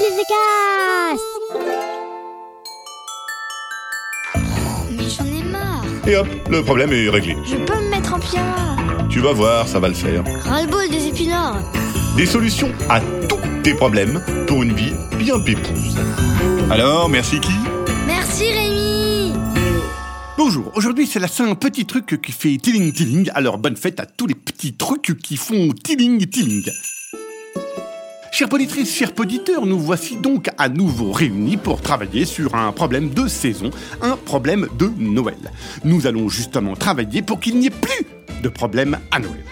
Billy the Cast Mais j'en ai marre. Et hop, le problème est réglé. Je peux me mettre en pyjama. Tu vas voir, ça va le faire. Ras-le-bol des épinards. Des solutions à tous tes problèmes pour une vie bien pépouse. Alors, merci qui? Merci Rémi. Bonjour, aujourd'hui c'est la Saint petit truc qui fait tiling tiling, alors bonne fête à tous les petits trucs qui font tiling tiling. Chères poditrices, chers poditeurs, nous voici donc à nouveau réunis pour travailler sur un problème de saison, un problème de Noël. Nous allons justement travailler pour qu'il n'y ait plus de problème à Noël.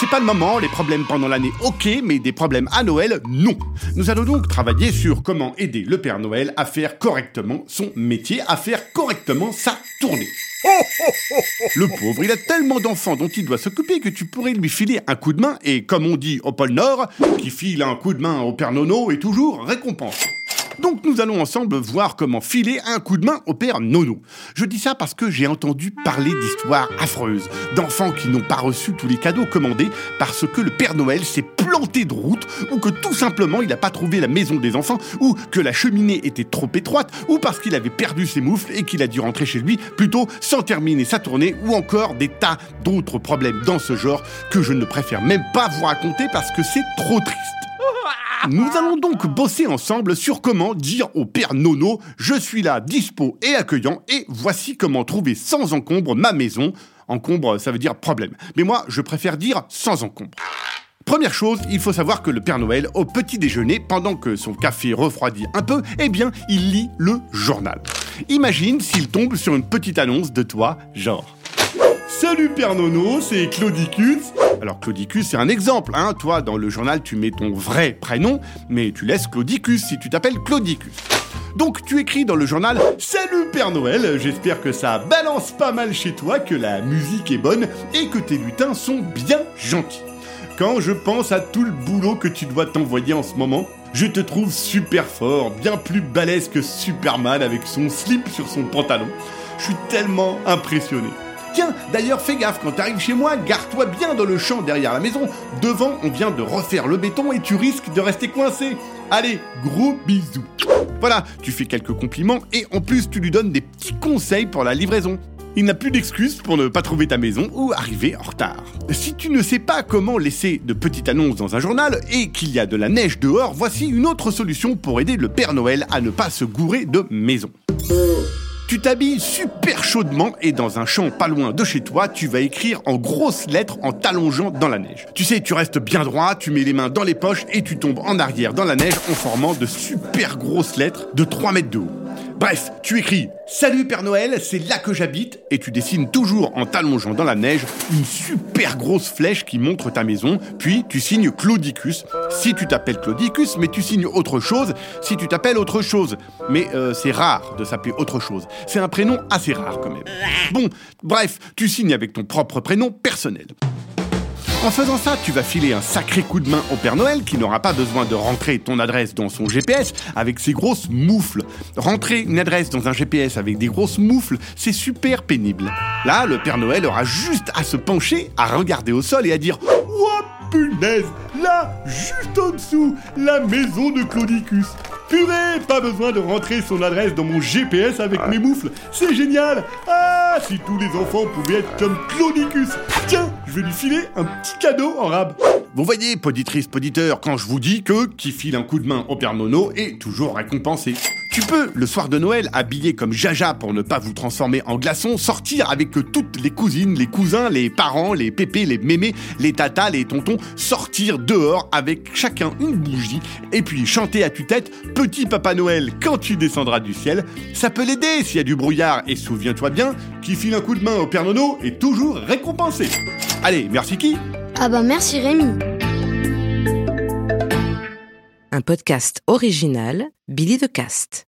C'est pas le moment, les problèmes pendant l'année, ok, mais des problèmes à Noël, non. Nous allons donc travailler sur comment aider le Père Noël à faire correctement son métier, à faire correctement sa tournée. Le pauvre, il a tellement d'enfants dont il doit s'occuper que tu pourrais lui filer un coup de main et, comme on dit au pôle Nord, qui file un coup de main au Père Nono est toujours récompensé. Donc nous allons ensemble voir comment filer un coup de main au père Nono. Je dis ça parce que j'ai entendu parler d'histoires affreuses, d'enfants qui n'ont pas reçu tous les cadeaux commandés parce que le Père Noël s'est planté de route, ou que tout simplement il n'a pas trouvé la maison des enfants, ou que la cheminée était trop étroite, ou parce qu'il avait perdu ses moufles et qu'il a dû rentrer chez lui plutôt sans terminer sa tournée, ou encore des tas d'autres problèmes dans ce genre que je ne préfère même pas vous raconter parce que c'est trop triste. Nous allons donc bosser ensemble sur comment dire au père Nono Je suis là, dispo et accueillant, et voici comment trouver sans encombre ma maison. Encombre, ça veut dire problème. Mais moi, je préfère dire sans encombre. Première chose, il faut savoir que le Père Noël, au petit déjeuner, pendant que son café refroidit un peu, eh bien, il lit le journal. Imagine s'il tombe sur une petite annonce de toi, genre. Salut Père Nono, c'est Claudicus. Alors Claudicus, c'est un exemple, hein. Toi, dans le journal, tu mets ton vrai prénom, mais tu laisses Claudicus si tu t'appelles Claudicus. Donc tu écris dans le journal Salut Père Noël, j'espère que ça balance pas mal chez toi, que la musique est bonne et que tes lutins sont bien gentils. Quand je pense à tout le boulot que tu dois t'envoyer en ce moment, je te trouve super fort, bien plus balèze que Superman avec son slip sur son pantalon. Je suis tellement impressionné. Tiens, d'ailleurs, fais gaffe, quand t'arrives chez moi, gare-toi bien dans le champ derrière la maison. Devant, on vient de refaire le béton et tu risques de rester coincé. Allez, gros bisous. Voilà, tu fais quelques compliments et en plus, tu lui donnes des petits conseils pour la livraison. Il n'a plus d'excuses pour ne pas trouver ta maison ou arriver en retard. Si tu ne sais pas comment laisser de petites annonces dans un journal et qu'il y a de la neige dehors, voici une autre solution pour aider le Père Noël à ne pas se gourer de maison. Tu t'habilles super chaudement et dans un champ pas loin de chez toi, tu vas écrire en grosses lettres en t'allongeant dans la neige. Tu sais, tu restes bien droit, tu mets les mains dans les poches et tu tombes en arrière dans la neige en formant de super grosses lettres de 3 mètres de haut. Bref, tu écris Salut Père Noël, c'est là que j'habite et tu dessines toujours en t'allongeant dans la neige une super grosse flèche qui montre ta maison, puis tu signes Claudicus si tu t'appelles Claudicus, mais tu signes autre chose si tu t'appelles autre chose. Mais euh, c'est rare de s'appeler autre chose. C'est un prénom assez rare quand même. Bon, bref, tu signes avec ton propre prénom personnel. En faisant ça, tu vas filer un sacré coup de main au Père Noël qui n'aura pas besoin de rentrer ton adresse dans son GPS avec ses grosses moufles. Rentrer une adresse dans un GPS avec des grosses moufles, c'est super pénible. Là, le Père Noël aura juste à se pencher, à regarder au sol et à dire Oh punaise Là, juste en dessous, la maison de Claudicus. Purée, pas besoin de rentrer son adresse dans mon GPS avec mes moufles. C'est génial Ah, si tous les enfants pouvaient être comme Claudicus Tiens, je vais lui filer un petit cadeau en rab. Vous voyez, poditrice, poditeur, quand je vous dis que qui file un coup de main au Père Nono est toujours récompensé. Tu peux, le soir de Noël, habillé comme Jaja pour ne pas vous transformer en glaçon, sortir avec toutes les cousines, les cousins, les parents, les pépés, les mémés, les tatas, les tontons, sortir dehors avec chacun une bougie et puis chanter à tue-tête Petit Papa Noël quand tu descendras du ciel. Ça peut l'aider s'il y a du brouillard et souviens-toi bien, qui file un coup de main au Père Nono est toujours récompensé. Allez, merci qui? Ah bah merci Rémi. Un podcast original, Billy de Cast.